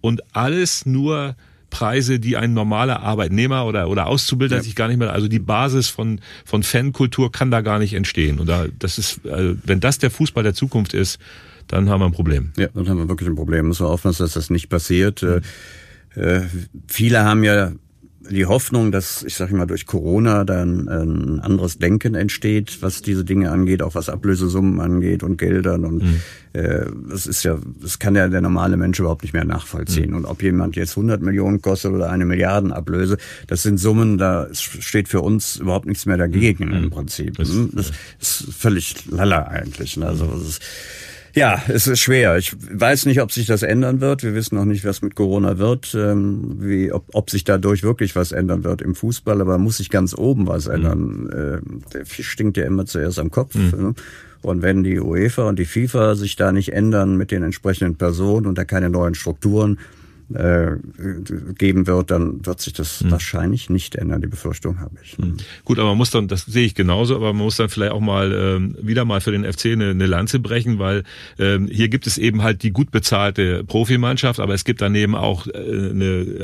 und alles nur Preise, die ein normaler Arbeitnehmer oder, oder Auszubildender ja. sich gar nicht mehr, also die Basis von, von Fankultur kann da gar nicht entstehen. Und da, das ist, also wenn das der Fußball der Zukunft ist, dann haben wir ein Problem. Ja, dann haben wir wirklich ein Problem. Müssen wir aufpassen, dass das nicht passiert. Mhm. Äh, viele haben ja die Hoffnung, dass, ich sage mal, durch Corona dann ein anderes Denken entsteht, was diese Dinge angeht, auch was Ablösesummen angeht und Geldern. Und mhm. äh, das ist ja, das kann ja der normale Mensch überhaupt nicht mehr nachvollziehen. Mhm. Und ob jemand jetzt 100 Millionen kostet oder eine Milliarden Ablöse, das sind Summen, da steht für uns überhaupt nichts mehr dagegen mhm. im Prinzip. Das, hm? das ist völlig lala eigentlich. Also das ist, ja, es ist schwer. Ich weiß nicht, ob sich das ändern wird. Wir wissen noch nicht, was mit Corona wird, ähm, wie, ob, ob sich dadurch wirklich was ändern wird im Fußball, aber muss sich ganz oben was ändern. Mhm. Äh, der Fisch stinkt ja immer zuerst am Kopf. Mhm. Ne? Und wenn die UEFA und die FIFA sich da nicht ändern mit den entsprechenden Personen und da keine neuen Strukturen, äh, geben wird, dann wird sich das hm. wahrscheinlich nicht ändern. Die Befürchtung habe ich. Hm. Gut, aber man muss dann, das sehe ich genauso, aber man muss dann vielleicht auch mal ähm, wieder mal für den FC eine, eine Lanze brechen, weil ähm, hier gibt es eben halt die gut bezahlte Profimannschaft, aber es gibt daneben auch äh, eine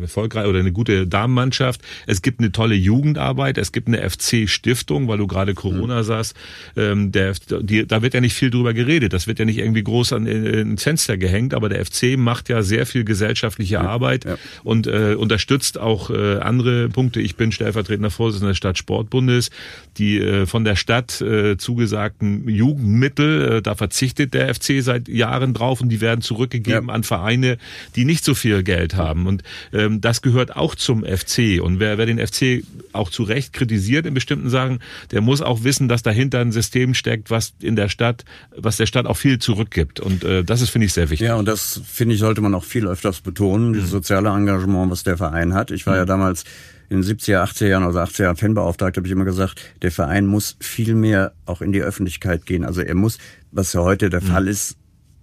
erfolgreiche oder eine gute Damenmannschaft. Es gibt eine tolle Jugendarbeit, es gibt eine FC-Stiftung, weil du gerade Corona hm. sagst. Ähm, der, die, da wird ja nicht viel drüber geredet. Das wird ja nicht irgendwie groß an, ins Fenster gehängt, aber der FC macht ja sehr viel gesellschaftliche ja, Arbeit ja. und äh, unterstützt auch äh, andere Punkte. Ich bin stellvertretender Vorsitzender des Stadtsportbundes. Die äh, von der Stadt äh, zugesagten Jugendmittel, äh, da verzichtet der FC seit Jahren drauf und die werden zurückgegeben ja. an Vereine, die nicht so viel Geld haben. Und ähm, das gehört auch zum FC. Und wer, wer den FC auch zu Recht kritisiert in bestimmten Sachen, der muss auch wissen, dass dahinter ein System steckt, was in der Stadt, was der Stadt auch viel zurückgibt. Und äh, das ist, finde ich, sehr wichtig. Ja, und das, finde ich, sollte man auch viel öfters betonen, mhm. dieses soziale Engagement, was der Verein hat. Ich war mhm. ja damals in den 70er, 80er Jahren, also 80er Jahren Fanbeauftragter, habe ich immer gesagt, der Verein muss viel mehr auch in die Öffentlichkeit gehen. Also er muss, was ja heute der mhm. Fall ist,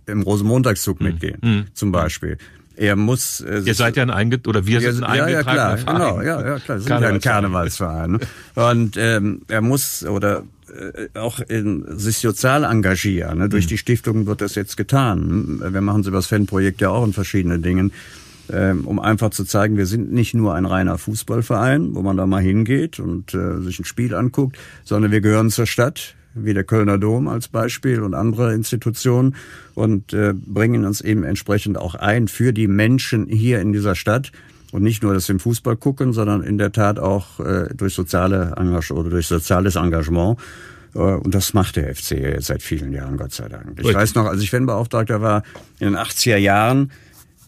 im Rosenmontagszug mhm. mitgehen, mhm. zum Beispiel. Er muss. Äh, Ihr seid ja ein Einge oder wir sind ein ja, ja, klar, Verein. Genau, ja, ja, klar. Wir sind ja ein Karnevalsverein. Ne? Und ähm, er muss oder auch in, sich sozial engagieren. Ne? Durch mhm. die Stiftung wird das jetzt getan. Wir machen es über das Fanprojekt ja auch in verschiedenen Dingen. Ähm, um einfach zu zeigen, wir sind nicht nur ein reiner Fußballverein, wo man da mal hingeht und äh, sich ein Spiel anguckt, sondern wir gehören zur Stadt, wie der Kölner Dom als Beispiel und andere Institutionen und äh, bringen uns eben entsprechend auch ein für die Menschen hier in dieser Stadt und nicht nur das im Fußball gucken, sondern in der Tat auch äh, durch soziale Engagement oder durch soziales Engagement. Äh, und das macht der FC jetzt seit vielen Jahren, Gott sei Dank. Ich weiß noch, als ich Fanbeauftragter war, in den 80er Jahren,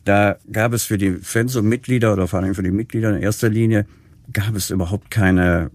da gab es für die Fans und Mitglieder oder vor allem für die Mitglieder in erster Linie, gab es überhaupt keine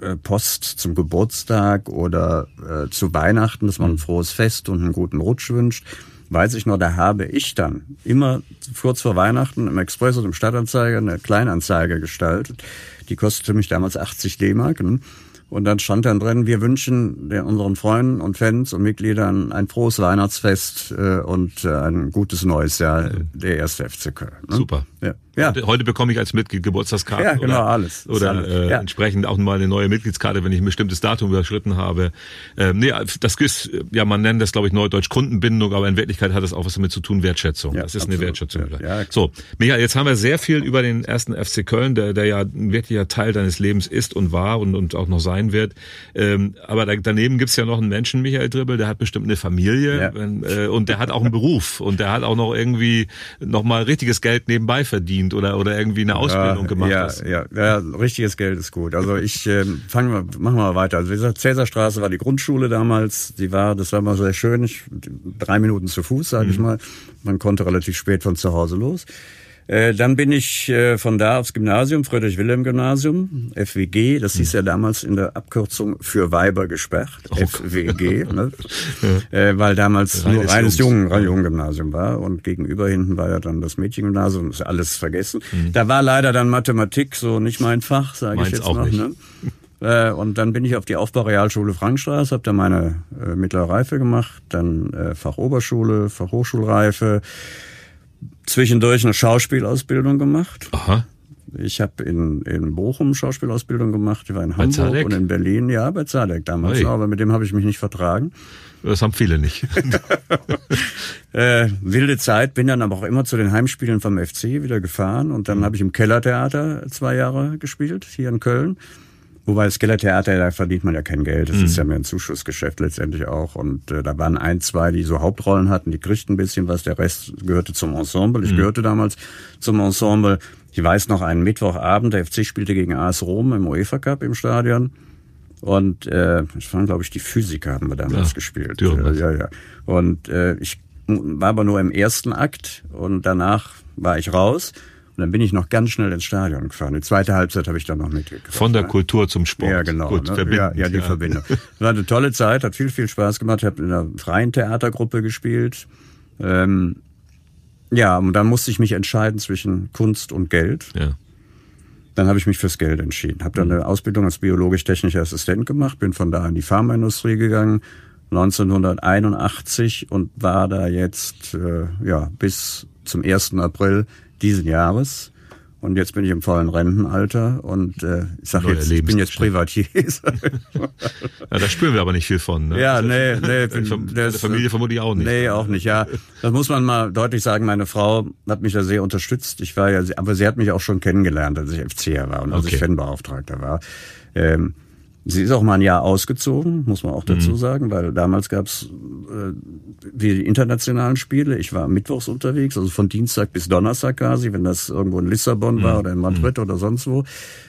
äh, Post zum Geburtstag oder äh, zu Weihnachten, dass man ein frohes Fest und einen guten Rutsch wünscht. Weiß ich noch, da habe ich dann immer kurz vor Weihnachten im Express und im Stadtanzeiger eine Kleinanzeige gestaltet. Die kostete mich damals 80 D-Mark. Ne? Und dann stand dann drin, wir wünschen unseren Freunden und Fans und Mitgliedern ein frohes Weihnachtsfest äh, und äh, ein gutes neues Jahr der erste FC Köln. Ne? Super. Ja. Ja. Heute bekomme ich als Mitglied Geburtstagskarte. Ja, genau, oder, alles. Oder alles. Äh, ja. entsprechend auch mal eine neue Mitgliedskarte, wenn ich ein bestimmtes Datum überschritten habe. Ähm, nee, das ist, ja, man nennt das, glaube ich, Neudeutsch Kundenbindung, aber in Wirklichkeit hat das auch was damit zu tun, Wertschätzung. Ja, das ist absolut. eine Wertschätzung. Ja. So, Michael, jetzt haben wir sehr viel über den ersten FC Köln, der, der ja ein wirklicher Teil deines Lebens ist und war und, und auch noch sein wird. Ähm, aber da, daneben gibt's ja noch einen Menschen, Michael Dribbel, der hat bestimmt eine Familie ja. äh, und der hat auch einen Beruf und der hat auch noch irgendwie noch mal richtiges Geld nebenbei verdient oder, oder irgendwie eine Ausbildung ja, gemacht ja, hast. Ja, ja, richtiges Geld ist gut. Also ich äh, fangen wir, machen wir mal weiter. Also wie gesagt, Cäsarstraße war die Grundschule damals. Die war, das war mal sehr schön. Ich, drei Minuten zu Fuß, sage mhm. ich mal. Man konnte relativ spät von zu Hause los. Äh, dann bin ich äh, von da aufs Gymnasium, Friedrich-Wilhelm-Gymnasium, FWG. Das hieß ja damals in der Abkürzung für Weiber gesperrt, oh. FWG, ne? ja. äh, weil damals reines nur reines Jungen, Jungen-Gymnasium war und gegenüber hinten war ja dann das Mädchengymnasium, ist alles vergessen. Mhm. Da war leider dann Mathematik so nicht mein Fach, sage ich jetzt auch noch. Nicht. Ne? Und dann bin ich auf die Aufbaurealschule Frankstraße, habe da meine äh, mittlere Reife gemacht, dann äh, Fachoberschule, Fachhochschulreife, zwischendurch eine Schauspielausbildung gemacht. Aha. Ich habe in, in Bochum Schauspielausbildung gemacht, ich war in bei Hamburg Zadek? und in Berlin, ja, bei Zadek damals, Oi. aber mit dem habe ich mich nicht vertragen. Das haben viele nicht. äh, wilde Zeit, bin dann aber auch immer zu den Heimspielen vom FC wieder gefahren und dann mhm. habe ich im Kellertheater zwei Jahre gespielt, hier in Köln. Wobei das Kellertheater, da verdient man ja kein Geld. Das mhm. ist ja mehr ein Zuschussgeschäft letztendlich auch. Und äh, da waren ein, zwei, die so Hauptrollen hatten, die kriegten ein bisschen was. Der Rest gehörte zum Ensemble. Ich mhm. gehörte damals zum Ensemble. Ich weiß noch, einen Mittwochabend, der FC spielte gegen AS Rom im UEFA Cup im Stadion. Und äh, das waren, glaube ich, die Physiker haben wir damals ja, gespielt. Äh, ja, ja. Und äh, ich war aber nur im ersten Akt und danach war ich raus. Und dann bin ich noch ganz schnell ins Stadion gefahren. Die zweite Halbzeit habe ich dann noch mitgekriegt. Von der Kultur zum Sport. Ja, genau. Gut, ne? ja, ja, die ja. Verbindung. War eine tolle Zeit, hat viel, viel Spaß gemacht. Ich habe in einer freien Theatergruppe gespielt. Ähm, ja, und dann musste ich mich entscheiden zwischen Kunst und Geld. Ja. Dann habe ich mich fürs Geld entschieden. Habe dann mhm. eine Ausbildung als biologisch-technischer Assistent gemacht, bin von da in die Pharmaindustrie gegangen, 1981 und war da jetzt äh, ja bis zum 1. April diesen Jahres. Und jetzt bin ich im vollen Rentenalter und äh, ich sage jetzt, ich bin jetzt Privatier. ja, da spüren wir aber nicht viel von. Ne? Ja, nee, nee. Bin, der Familie vermutlich auch nicht. Nee, auch nicht, ja. Das muss man mal deutlich sagen. Meine Frau hat mich da sehr unterstützt. Ich war ja, aber sie hat mich auch schon kennengelernt, als ich FCR war und als okay. ich Fanbeauftragter war. Ähm, Sie ist auch mal ein Jahr ausgezogen, muss man auch dazu mhm. sagen, weil damals gab es äh, die internationalen Spiele. Ich war mittwochs unterwegs, also von Dienstag bis Donnerstag quasi, wenn das irgendwo in Lissabon mhm. war oder in Madrid mhm. oder sonst wo.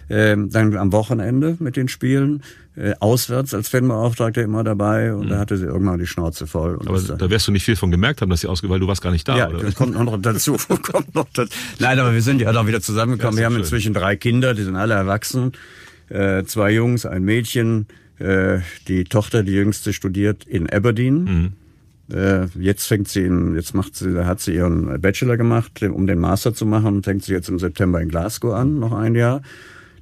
Ähm, dann am Wochenende mit den Spielen, äh, auswärts als Fanbeauftragter immer dabei und mhm. da hatte sie irgendwann die Schnauze voll. Aber da wirst du nicht viel von gemerkt haben, dass sie ausge, weil du warst gar nicht da, ja, oder? Das kommt noch dazu. kommt noch dazu. Nein, aber wir sind ja doch wieder zusammengekommen. wir haben schön. inzwischen drei Kinder, die sind alle erwachsen äh, zwei Jungs, ein Mädchen. Äh, die Tochter, die jüngste, studiert in Aberdeen. Mhm. Äh, jetzt fängt sie in, jetzt macht sie, hat sie ihren Bachelor gemacht, um den Master zu machen, fängt sie jetzt im September in Glasgow an, noch ein Jahr.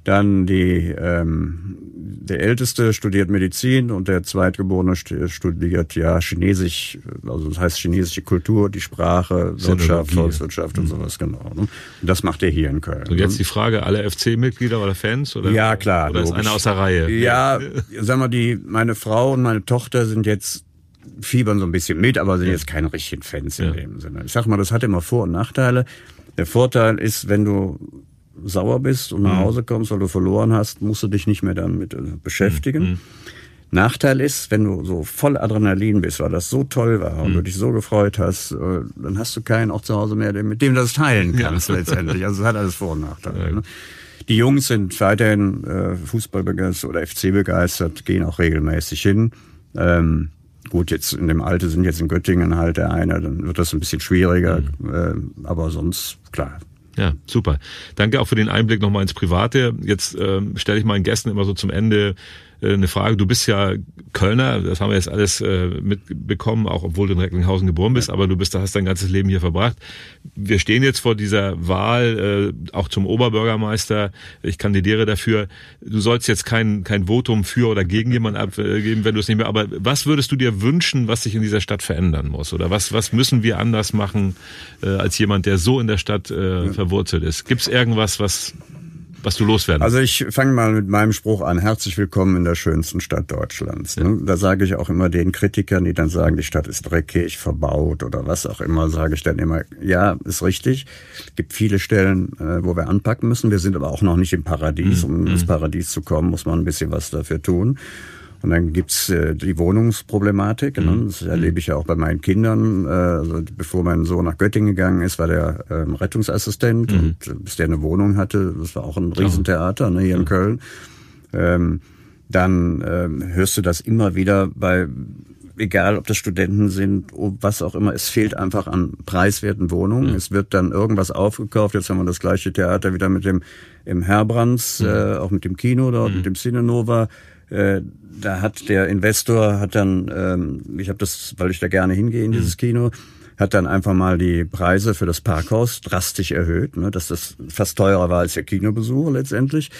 Dann die, ähm, der Älteste studiert Medizin und der Zweitgeborene studiert ja Chinesisch, also das heißt chinesische Kultur, die Sprache, Wirtschaft, Volkswirtschaft und mhm. sowas, genau. Ne? Und das macht er hier in Köln. Und jetzt die Frage, alle FC-Mitglieder oder Fans? Oder, ja, klar. Oder ist einer aus der Reihe? Ja, sag mal, die, meine Frau und meine Tochter sind jetzt fiebern so ein bisschen mit, aber sind jetzt keine richtigen Fans in ja. dem Sinne. Ich sag mal, das hat immer Vor- und Nachteile. Der Vorteil ist, wenn du sauer bist und nach mhm. Hause kommst, weil du verloren hast, musst du dich nicht mehr damit äh, beschäftigen. Mhm. Nachteil ist, wenn du so voll Adrenalin bist, weil das so toll war und du mhm. dich so gefreut hast, äh, dann hast du keinen auch zu Hause mehr, mit dem du das teilen kannst ja. letztendlich. Also es hat alles Vor- und Nachteile. Ja. Ne? Die Jungs sind weiterhin äh, Fußball begeistert oder FC begeistert, gehen auch regelmäßig hin. Ähm, gut, jetzt in dem Alter sind jetzt in Göttingen halt der eine, dann wird das ein bisschen schwieriger, mhm. äh, aber sonst klar, ja, super. Danke auch für den Einblick nochmal ins Private. Jetzt ähm, stelle ich meinen Gästen immer so zum Ende eine Frage. Du bist ja Kölner, das haben wir jetzt alles äh, mitbekommen, auch obwohl du in Recklinghausen geboren bist, aber du bist, hast dein ganzes Leben hier verbracht. Wir stehen jetzt vor dieser Wahl, äh, auch zum Oberbürgermeister. Ich kandidiere dafür. Du sollst jetzt kein, kein Votum für oder gegen jemanden abgeben, wenn du es nicht mehr. Aber was würdest du dir wünschen, was sich in dieser Stadt verändern muss? Oder was, was müssen wir anders machen äh, als jemand, der so in der Stadt äh, verwurzelt ist? Gibt es irgendwas, was was du loswerden Also ich fange mal mit meinem Spruch an. Herzlich willkommen in der schönsten Stadt Deutschlands. Ne? Ja. Da sage ich auch immer den Kritikern, die dann sagen, die Stadt ist dreckig, verbaut oder was auch immer, sage ich dann immer, ja, ist richtig. Es gibt viele Stellen, äh, wo wir anpacken müssen. Wir sind aber auch noch nicht im Paradies. Mhm. Um mhm. ins Paradies zu kommen, muss man ein bisschen was dafür tun. Und dann gibt's äh, die Wohnungsproblematik. Ne? Mhm. Das erlebe ich ja auch bei meinen Kindern. Äh, also bevor mein Sohn nach Göttingen gegangen ist, war der ähm, Rettungsassistent mhm. und äh, bis der eine Wohnung hatte, das war auch ein Riesentheater ne, hier in Köln. Ähm, dann ähm, hörst du das immer wieder bei egal ob das Studenten sind, was auch immer, es fehlt einfach an preiswerten Wohnungen. Mhm. Es wird dann irgendwas aufgekauft. Jetzt haben wir das gleiche Theater wieder mit dem im Herbrands, mhm. äh, auch mit dem Kino dort, mhm. mit dem Cinenova. Äh, da hat der Investor hat dann, ähm, ich habe das, weil ich da gerne hingehe in dieses mhm. Kino, hat dann einfach mal die Preise für das Parkhaus drastisch erhöht, ne, dass das fast teurer war als der Kinobesuch letztendlich.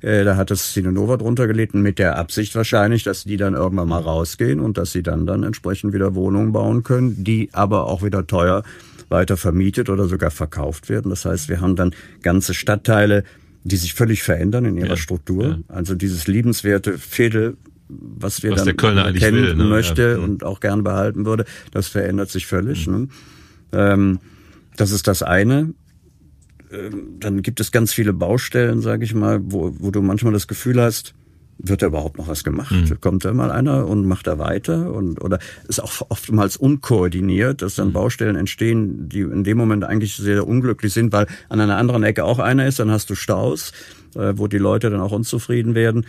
Äh, da hat das Cinenova drunter gelegt mit der Absicht wahrscheinlich, dass die dann irgendwann mal rausgehen und dass sie dann dann entsprechend wieder Wohnungen bauen können, die aber auch wieder teuer weiter vermietet oder sogar verkauft werden. Das heißt, wir haben dann ganze Stadtteile, die sich völlig verändern in ihrer ja, Struktur. Ja. Also dieses liebenswerte Viertel, was wir was dann kennen will, ne? möchte ja. und auch gern behalten würde, das verändert sich völlig. Mhm. Ne? Ähm, das ist das eine. Ähm, dann gibt es ganz viele Baustellen, sage ich mal, wo, wo du manchmal das Gefühl hast, wird da überhaupt noch was gemacht? Mhm. Kommt da mal einer und macht da weiter? Und, oder ist auch oftmals unkoordiniert, dass dann mhm. Baustellen entstehen, die in dem Moment eigentlich sehr unglücklich sind, weil an einer anderen Ecke auch einer ist, dann hast du Staus, äh, wo die Leute dann auch unzufrieden werden.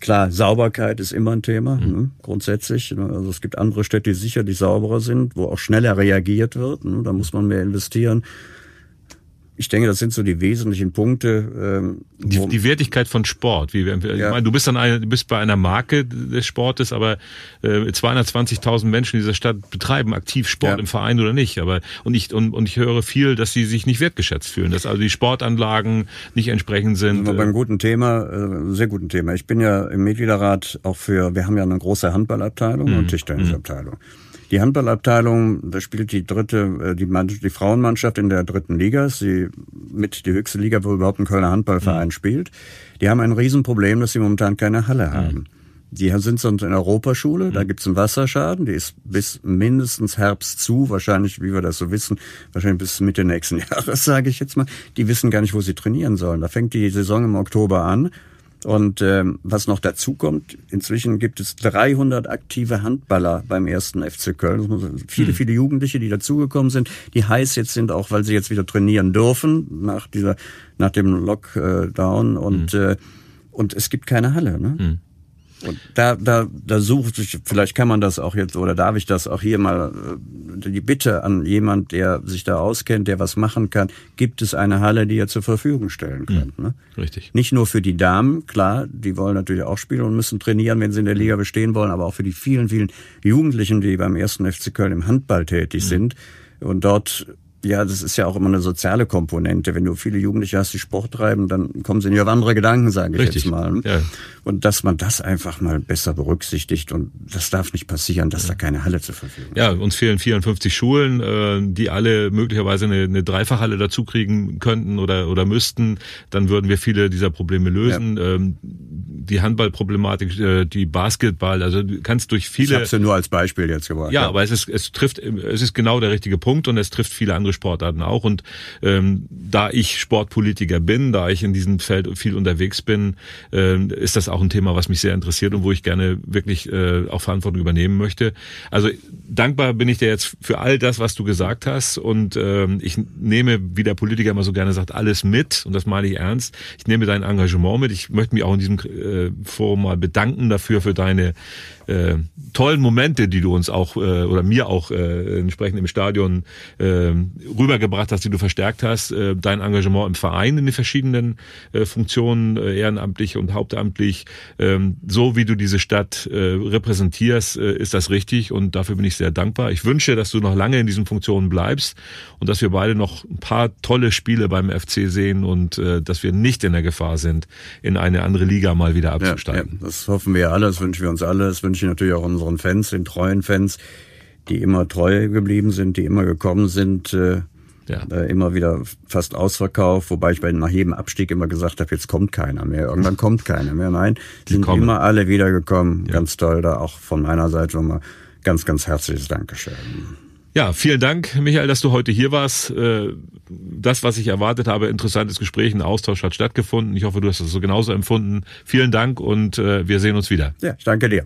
Klar, Sauberkeit ist immer ein Thema, mhm. ne, grundsätzlich. Ne. Also es gibt andere Städte, die sicherlich sauberer sind, wo auch schneller reagiert wird. Ne, da muss man mehr investieren. Ich denke, das sind so die wesentlichen Punkte. Ähm, die, die Wertigkeit von Sport. Wie, ich ja. meine, du bist dann eine, du bist bei einer Marke des Sportes, aber äh, 220.000 Menschen in dieser Stadt betreiben aktiv Sport ja. im Verein oder nicht. Aber und ich und, und ich höre viel, dass sie sich nicht wertgeschätzt fühlen, dass also die Sportanlagen nicht entsprechend sind. Also beim guten Thema, äh, sehr guten Thema. Ich bin ja im Mitgliederrat auch für. Wir haben ja eine große Handballabteilung mhm. und Tischtennisabteilung. Die Handballabteilung, da spielt die dritte, äh, die, die Frauenmannschaft in der dritten Liga, sie mit die höchste Liga, wo überhaupt ein Kölner Handballverein mhm. spielt. Die haben ein Riesenproblem, dass sie momentan keine Halle mhm. haben. Die sind sonst in Europaschule, mhm. da gibt's einen Wasserschaden, die ist bis mindestens Herbst zu, wahrscheinlich, wie wir das so wissen, wahrscheinlich bis Mitte nächsten Jahres, sage ich jetzt mal. Die wissen gar nicht, wo sie trainieren sollen. Da fängt die Saison im Oktober an. Und ähm, was noch dazu kommt, inzwischen gibt es 300 aktive Handballer beim ersten FC Köln. Viele, mhm. viele Jugendliche, die dazugekommen sind, die heiß jetzt sind, auch weil sie jetzt wieder trainieren dürfen nach dieser, nach dem Lockdown. Und mhm. äh, und es gibt keine Halle. Ne? Mhm. Und da, da, da sucht sich, vielleicht kann man das auch jetzt, oder darf ich das auch hier mal, äh, die Bitte an jemand, der sich da auskennt, der was machen kann, gibt es eine Halle, die ihr zur Verfügung stellen könnt. Mhm. Ne? Richtig. Nicht nur für die Damen, klar, die wollen natürlich auch spielen und müssen trainieren, wenn sie in der Liga bestehen wollen, aber auch für die vielen, vielen Jugendlichen, die beim ersten FC Köln im Handball tätig mhm. sind und dort ja, das ist ja auch immer eine soziale Komponente. Wenn du viele Jugendliche hast, die Sport treiben, dann kommen sie nicht auf andere Gedanken, sage ich Richtig. jetzt mal. Ja. Und dass man das einfach mal besser berücksichtigt und das darf nicht passieren, dass ja. da keine Halle zur Verfügung ist. Ja, uns fehlen 54 Schulen, äh, die alle möglicherweise eine, eine Dreifachhalle dazu kriegen könnten oder, oder müssten. Dann würden wir viele dieser Probleme lösen. Ja. Ähm, die Handballproblematik, äh, die Basketball, also du kannst durch viele... Ich habe es ja nur als Beispiel jetzt gebracht. Ja, aber es ist, es trifft, es ist genau der richtige Punkt und es trifft viele andere Sportarten auch. Und ähm, da ich Sportpolitiker bin, da ich in diesem Feld viel unterwegs bin, äh, ist das auch ein Thema, was mich sehr interessiert und wo ich gerne wirklich äh, auch Verantwortung übernehmen möchte. Also dankbar bin ich dir jetzt für all das, was du gesagt hast. Und ähm, ich nehme, wie der Politiker immer so gerne sagt, alles mit. Und das meine ich ernst. Ich nehme dein Engagement mit. Ich möchte mich auch in diesem äh, Forum mal bedanken dafür, für deine äh, tollen Momente, die du uns auch äh, oder mir auch äh, entsprechend im Stadion äh, rübergebracht hast, die du verstärkt hast, äh, dein Engagement im Verein in den verschiedenen äh, Funktionen, äh, ehrenamtlich und hauptamtlich, äh, so wie du diese Stadt äh, repräsentierst, äh, ist das richtig und dafür bin ich sehr dankbar. Ich wünsche, dass du noch lange in diesen Funktionen bleibst und dass wir beide noch ein paar tolle Spiele beim FC sehen und äh, dass wir nicht in der Gefahr sind, in eine andere Liga mal wieder abzusteigen. Ja, ja, das hoffen wir alle, das wünschen wir uns alle, das wünsche ich natürlich auch unseren Fans, den treuen Fans, die immer treu geblieben sind, die immer gekommen sind. Äh, ja. Äh, immer wieder fast ausverkauft, wobei ich bei nach jedem Abstieg immer gesagt habe, jetzt kommt keiner mehr, irgendwann kommt keiner mehr. Nein, die sind kommen. immer alle wiedergekommen. Ja. Ganz toll, da auch von meiner Seite nochmal ganz, ganz herzliches Dankeschön. Ja, vielen Dank, Michael, dass du heute hier warst. Äh, das, was ich erwartet habe, interessantes Gespräch, ein Austausch hat stattgefunden. Ich hoffe, du hast das so genauso empfunden. Vielen Dank und äh, wir sehen uns wieder. Ja, ich danke dir.